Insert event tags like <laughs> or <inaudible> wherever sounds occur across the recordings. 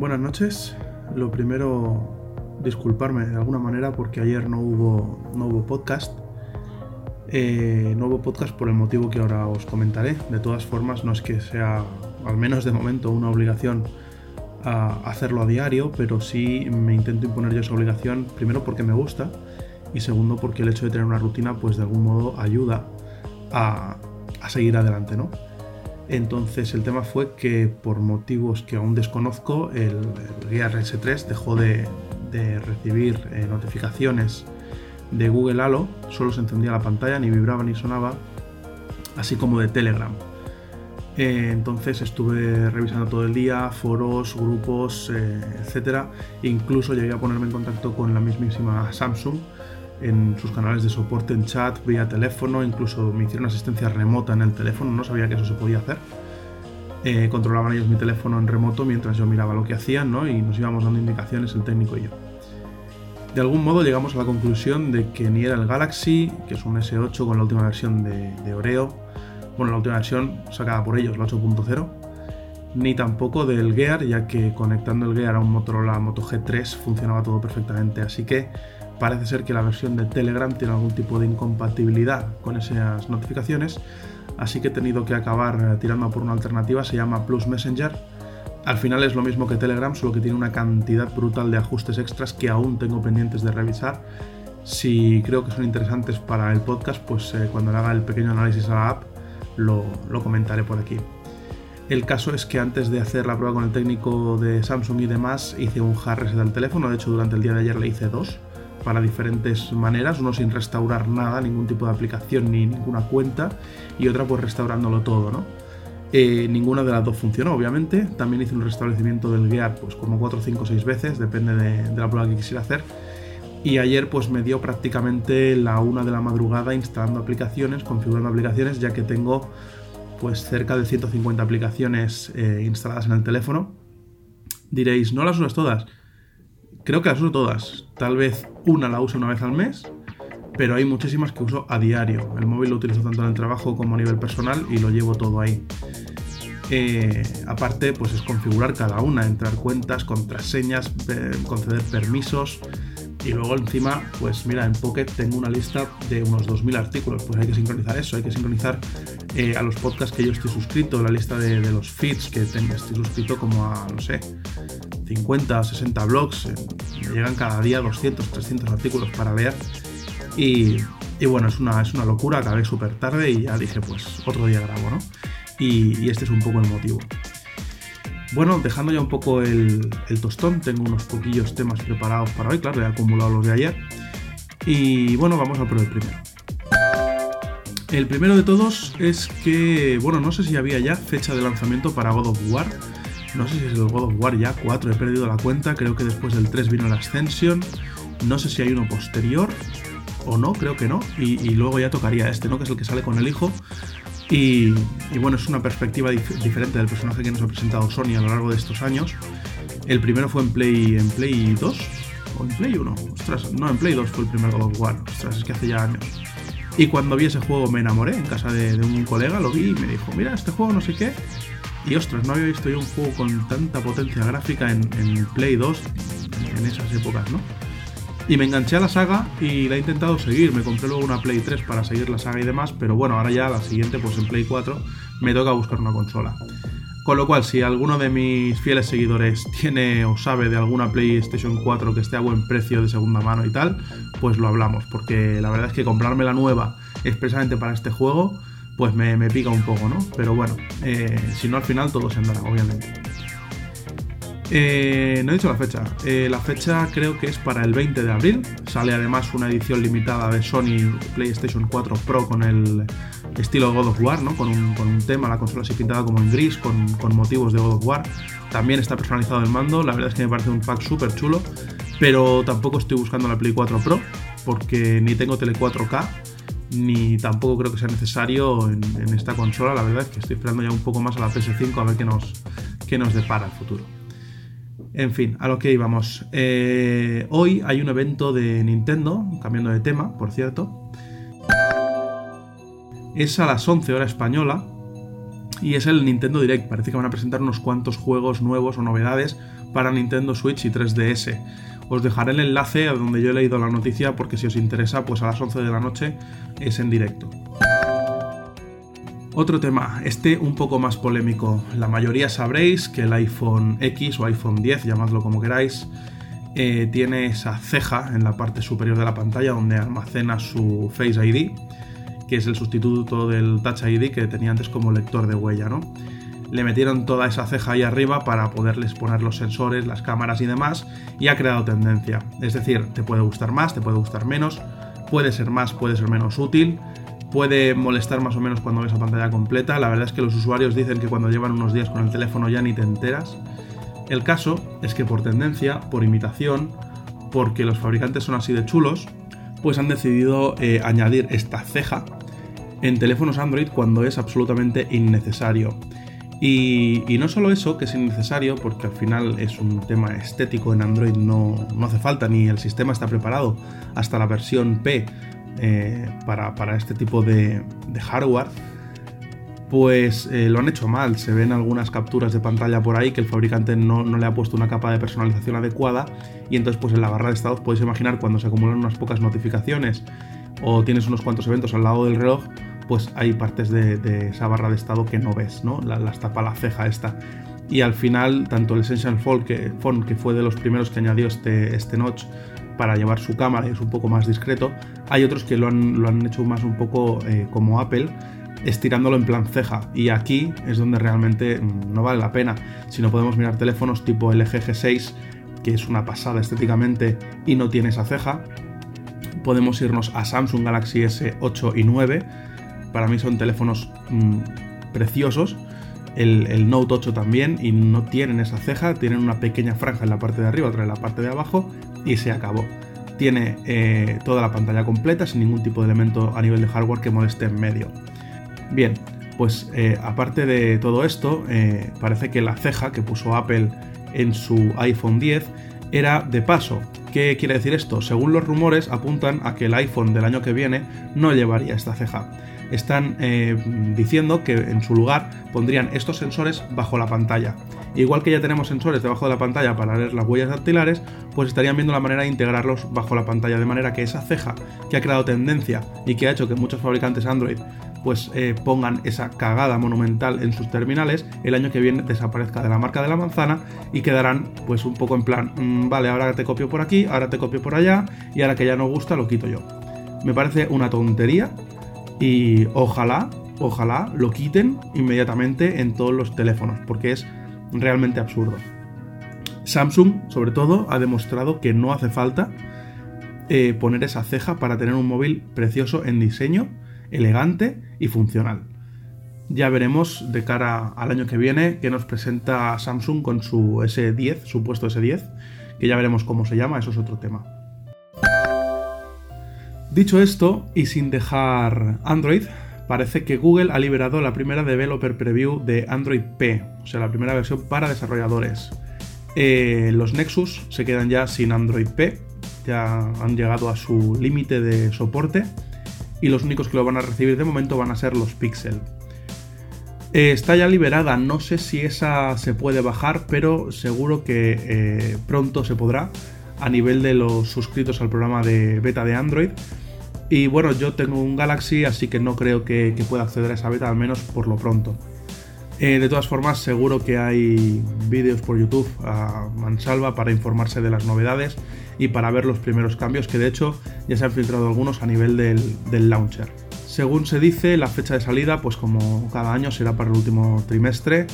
Buenas noches. Lo primero, disculparme de alguna manera porque ayer no hubo, no hubo podcast. Eh, no hubo podcast por el motivo que ahora os comentaré. De todas formas, no es que sea, al menos de momento, una obligación a hacerlo a diario, pero sí me intento imponer yo esa obligación, primero porque me gusta y segundo porque el hecho de tener una rutina, pues de algún modo ayuda a, a seguir adelante, ¿no? Entonces el tema fue que por motivos que aún desconozco, el, Gear S3 dejó de, recibir eh, notificaciones de Google Halo, solo se encendía la pantalla, ni vibraba ni sonaba, así como de Telegram. Eh, entonces estuve revisando todo el día, foros, grupos, eh, etc. Incluso llegué a ponerme en contacto con la mismísima Samsung en sus canales de soporte en chat, vía teléfono, incluso me hicieron asistencia remota en el teléfono, no sabía que eso se podía hacer. Eh, controlaban ellos mi teléfono en remoto mientras yo miraba lo que hacían ¿no? y nos íbamos dando indicaciones el técnico y yo. De algún modo llegamos a la conclusión de que ni era el Galaxy, que es un S8 con la última versión de, Oreo, bueno, la última versión sacada por ellos, la 8.0, ni tampoco del Gear, ya que conectando el Gear a un Motorola Moto G3 funcionaba todo perfectamente, así que parece ser que la versión de Telegram tiene algún tipo de incompatibilidad con esas notificaciones, así que he tenido que acabar eh, tirando por una alternativa, se llama Plus Messenger. Al final es lo mismo que Telegram, solo que tiene una cantidad brutal de ajustes extras que aún tengo pendientes de revisar. Si creo que son interesantes para el podcast, pues eh, cuando le haga el pequeño análisis a la app, lo, lo comentaré por aquí. El caso es que antes de hacer la prueba con el técnico de Samsung y demás, hice un hard reset del teléfono. De hecho, durante el día de ayer le hice dos para diferentes maneras, uno sin restaurar nada, ningún tipo de aplicación ni ninguna cuenta, y otra pues restaurándolo todo, ¿no? Eh, ninguna de las dos funcionó, obviamente. También hice un restablecimiento del Gear pues como 4, 5, 6 veces, depende de, la prueba que quisiera hacer. Y ayer pues me dio prácticamente la una de la madrugada instalando aplicaciones, configurando aplicaciones, ya que tengo pues cerca de 150 aplicaciones eh, instaladas en el teléfono. Diréis, ¿no las usas todas? Creo que las uso todas. Tal vez una la uso una vez al mes, pero hay muchísimas que uso a diario. El móvil lo utilizo tanto en el trabajo como a nivel personal y lo llevo todo ahí. Eh, aparte, pues es configurar cada una, entrar cuentas, contraseñas, conceder permisos. Y luego encima, pues mira, en Pocket tengo una lista de unos 2.000 artículos. Pues hay que sincronizar eso, hay que sincronizar eh, a los podcasts que yo estoy suscrito, la lista de, los feeds que tengo, estoy suscrito como a, no sé, 50 o 60 blogs, eh, me llegan cada día 200, 300 artículos para leer. Y, bueno, es una, es una locura, acabé súper tarde y ya dije, pues otro día grabo, ¿no? Y, este es un poco el motivo. Bueno, dejando ya un poco el, tostón, tengo unos poquillos temas preparados para hoy, claro, he acumulado los de ayer. Y bueno, vamos a por el primero. El primero de todos es que, bueno, no sé si había ya fecha de lanzamiento para God of War no sé si es el God of War ya 4, he perdido la cuenta. Creo que después del 3 vino la Ascension. No sé si hay uno posterior o no, creo que no. Y, luego ya tocaría este, ¿no? Que es el que sale con el hijo. Y, bueno, es una perspectiva diferente del personaje que nos ha presentado Sony a lo largo de estos años. El primero fue en Play, en Play 2 o en Play 1. Ostras, no, en Play 2 fue el primer God of War. Ostras, es que hace ya años. Y cuando vi ese juego me enamoré en casa de un colega, lo vi y me dijo, mira, este juego no sé qué. Y ostras, no había visto yo un juego con tanta potencia gráfica en, Play 2 en esas épocas, ¿no? Y me enganché a la saga y la he intentado seguir. Me compré luego una Play 3 para seguir la saga y demás, pero bueno, ahora ya la siguiente, pues en Play 4, me toca buscar una consola. Con lo cual, si alguno de mis fieles seguidores <laughs> tiene o sabe de alguna PlayStation 4 que esté a buen precio de segunda mano y tal, pues lo hablamos, porque la verdad es que comprarme la nueva expresamente para este juego pues me, pica un poco, ¿no? Pero bueno, eh, si no al final todo se andará, obviamente. Eh, no he dicho la fecha. Eh, la fecha creo que es para el 20 de abril. Sale además una edición limitada de Sony PlayStation 4 Pro con el estilo God of War, ¿no? Con un, tema, la consola así pintada como en gris, con, con, motivos de God of War. También está personalizado el mando. La verdad es que me parece un pack súper chulo. Pero tampoco estoy buscando la Play 4 Pro porque ni tengo tele 4K ni tampoco creo que sea necesario en, esta consola. La verdad es que estoy esperando ya un poco más a la PS5 a ver qué nos, qué nos depara el futuro. En fin, a lo que íbamos. Eh, hoy hay un evento de Nintendo, cambiando de tema, por cierto. Es a las 11 hora española. Y es el Nintendo Direct. Parece que van a presentar unos cuantos juegos nuevos o novedades para Nintendo Switch y 3DS. Os dejaré el enlace a donde yo he leído la noticia porque si os interesa, pues a las 11 de la noche es en directo. Otro tema, este un poco más polémico. La mayoría sabréis que el iPhone X o iPhone 10, llamadlo como queráis, eh, tiene esa ceja en la parte superior de la pantalla donde almacena su Face ID que es el sustituto del Touch ID que tenía antes como lector de huella, ¿no? Le metieron toda esa ceja ahí arriba para poderles poner los sensores, las cámaras y demás, y ha creado tendencia. Es decir, te puede gustar más, te puede gustar menos, puede ser más, puede ser menos útil, puede molestar más o menos cuando ves la pantalla completa. La verdad es que los usuarios dicen que cuando llevan unos días con el teléfono ya ni te enteras. El caso es que por tendencia, por imitación, porque los fabricantes son así de chulos, pues han decidido eh, añadir esta ceja en teléfonos Android cuando es absolutamente innecesario. Y, no solo eso, que es innecesario, porque al final es un tema estético en Android, no, hace falta, ni el sistema está preparado hasta la versión P eh, para, este tipo de, hardware, pues eh, lo han hecho mal. Se ven algunas capturas de pantalla por ahí que el fabricante no, le ha puesto una capa de personalización adecuada y entonces pues en la barra de estados podéis imaginar cuando se acumulan unas pocas notificaciones o tienes unos cuantos eventos al lado del reloj, pues hay partes de, esa barra de estado que no ves, ¿no? Las tapa la ceja esta. Y al final, tanto el Essential Phone, que, que fue de los primeros que añadió este, este notch para llevar su cámara y es un poco más discreto, hay otros que lo han, lo han hecho más un poco eh, como Apple, estirándolo en plan ceja. Y aquí es donde realmente mm, no vale la pena. Si no podemos mirar teléfonos tipo LG G6, que es una pasada estéticamente y no tiene esa ceja, podemos irnos a Samsung Galaxy S8 y 9 para mí son teléfonos mm, preciosos. El, Note 8 también, y no tienen esa ceja, tienen una pequeña franja en la parte de arriba, otra en la parte de abajo, y se acabó. Tiene eh, toda la pantalla completa, sin ningún tipo de elemento a nivel de hardware que moleste en medio. Bien, pues eh, aparte de todo esto, eh, parece que la ceja que puso Apple en su iPhone 10 era de paso. ¿Qué quiere decir esto? Según los rumores, apuntan a que el iPhone del año que viene no llevaría esta ceja están eh, diciendo que en su lugar pondrían estos sensores bajo la pantalla. Igual que ya tenemos sensores debajo de la pantalla para leer las huellas dactilares, pues estarían viendo la manera de integrarlos bajo la pantalla, de manera que esa ceja que ha creado tendencia y que ha hecho que muchos fabricantes Android pues eh, pongan esa cagada monumental en sus terminales, el año que viene desaparezca de la marca de la manzana y quedarán pues un poco en plan, mm, vale, ahora te copio por aquí, ahora te copio por allá y ahora que ya no gusta lo quito yo. Me parece una tontería y ojalá, ojalá lo quiten inmediatamente en todos los teléfonos, porque es realmente absurdo. Samsung, sobre todo, ha demostrado que no hace falta eh, poner esa ceja para tener un móvil precioso en diseño, elegante y funcional. Ya veremos de cara al año que viene que nos presenta Samsung con su S10, supuesto S10, que ya veremos cómo se llama, eso es otro tema. Dicho esto, y sin dejar Android, parece que Google ha liberado la primera developer preview de Android P, o sea, la primera versión para desarrolladores. Eh, los Nexus se quedan ya sin Android P, ya han llegado a su límite de soporte y los únicos que lo van a recibir de momento van a ser los Pixel. Eh, está ya liberada, no sé si esa se puede bajar, pero seguro que eh, pronto se podrá a nivel de los suscritos al programa de beta de Android y bueno, yo tengo un Galaxy, así que no creo que, pueda acceder a esa beta, al menos por lo pronto. Eh, de todas formas, seguro que hay vídeos por YouTube a mansalva para informarse de las novedades y para ver los primeros cambios, que de hecho ya se han filtrado algunos a nivel del, launcher. Según se dice, la fecha de salida, pues como cada año, será para el último trimestre.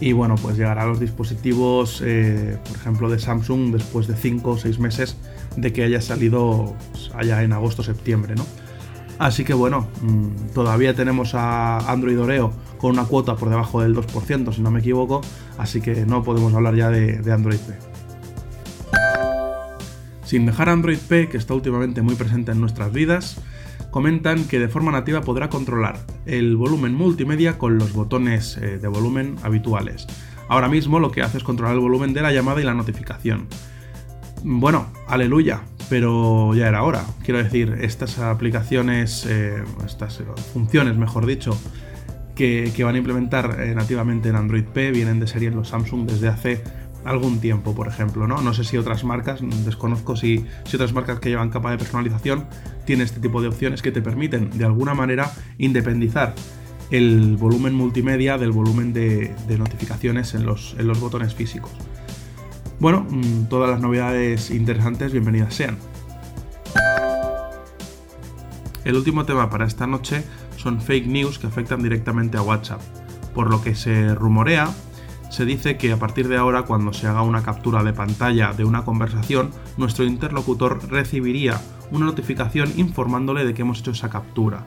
Y bueno, pues llegará a los dispositivos, eh, por ejemplo, de Samsung después de 5 o 6 meses de que haya salido pues, allá en agosto-septiembre, ¿no? Así que bueno, mm, todavía tenemos a Android Oreo con una cuota por debajo del 2%, si no me equivoco, así que no podemos hablar ya de, Android P. Sin dejar Android P, que está últimamente muy presente en nuestras vidas, comentan que de forma nativa podrá controlar el volumen multimedia con los botones eh, de volumen habituales. Ahora mismo lo que hace es controlar el volumen de la llamada y la notificación. Bueno, aleluya, pero ya era hora. Quiero decir, estas aplicaciones, eh, estas funciones, mejor dicho, que, van a implementar eh, nativamente en Android P, vienen de serie en los Samsung desde hace algún tiempo, por ejemplo, ¿no? No sé si otras marcas, desconozco si, si otras marcas que llevan capa de personalización tienen este tipo de opciones que te permiten de alguna manera independizar el volumen multimedia del volumen de, notificaciones en los, en los, botones físicos. Bueno, mm, todas las novedades interesantes, bienvenidas sean. El último tema para esta noche son fake news que afectan directamente a WhatsApp, por lo que se rumorea se dice que a partir de ahora cuando se haga una captura de pantalla de una conversación, nuestro interlocutor recibiría una notificación informándole de que hemos hecho esa captura.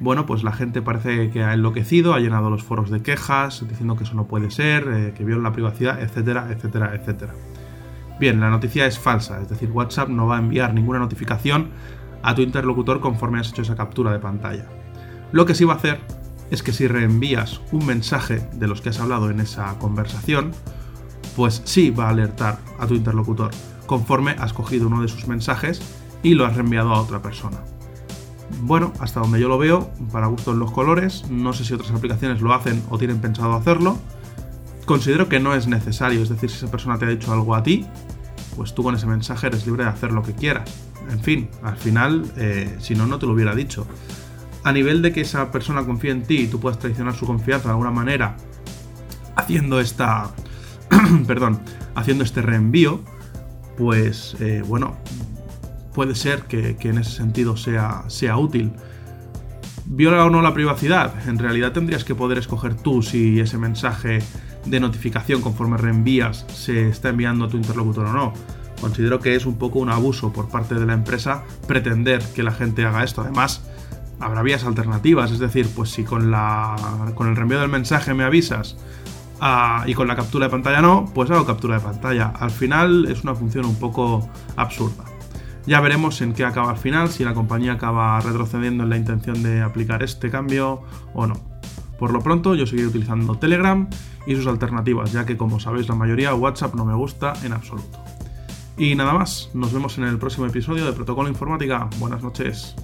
Bueno, pues la gente parece que ha enloquecido, ha llenado los foros de quejas, diciendo que eso no puede ser, eh, que viola la privacidad, etcétera, etcétera, etcétera. Bien, la noticia es falsa, es decir, WhatsApp no va a enviar ninguna notificación a tu interlocutor conforme has hecho esa captura de pantalla. Lo que sí va a hacer es que si reenvías un mensaje de los que has hablado en esa conversación, pues sí va a alertar a tu interlocutor conforme has cogido uno de sus mensajes y lo has reenviado a otra persona. Bueno, hasta donde yo lo veo, para gusto en los colores, no sé si otras aplicaciones lo hacen o tienen pensado hacerlo. Considero que no es necesario, es decir, si esa persona te ha dicho algo a ti, pues tú con ese mensaje eres libre de hacer lo que quieras. En fin, al final, eh, si no, no te lo hubiera dicho a nivel de que esa persona confíe en ti y tú puedas traicionar su confianza de alguna manera haciendo esta. <clears throat> perdón, haciendo este reenvío, pues eh, bueno, puede ser que, en ese sentido sea, sea útil. ¿Viola o no la privacidad? En realidad tendrías que poder escoger tú si ese mensaje de notificación conforme reenvías se está enviando a tu interlocutor o no. Considero que es un poco un abuso por parte de la empresa pretender que la gente haga esto. Además, habrá vías alternativas, es decir, pues si con, la, con el reenvío del mensaje me avisas ah, y con la captura de pantalla no, pues hago captura de pantalla. Al final es una función un poco absurda. Ya veremos en qué acaba al final, si la compañía acaba retrocediendo en la intención de aplicar este cambio o no. Por lo pronto yo seguiré utilizando Telegram y sus alternativas, ya que como sabéis la mayoría WhatsApp no me gusta en absoluto. Y nada más, nos vemos en el próximo episodio de Protocolo Informática. Buenas noches.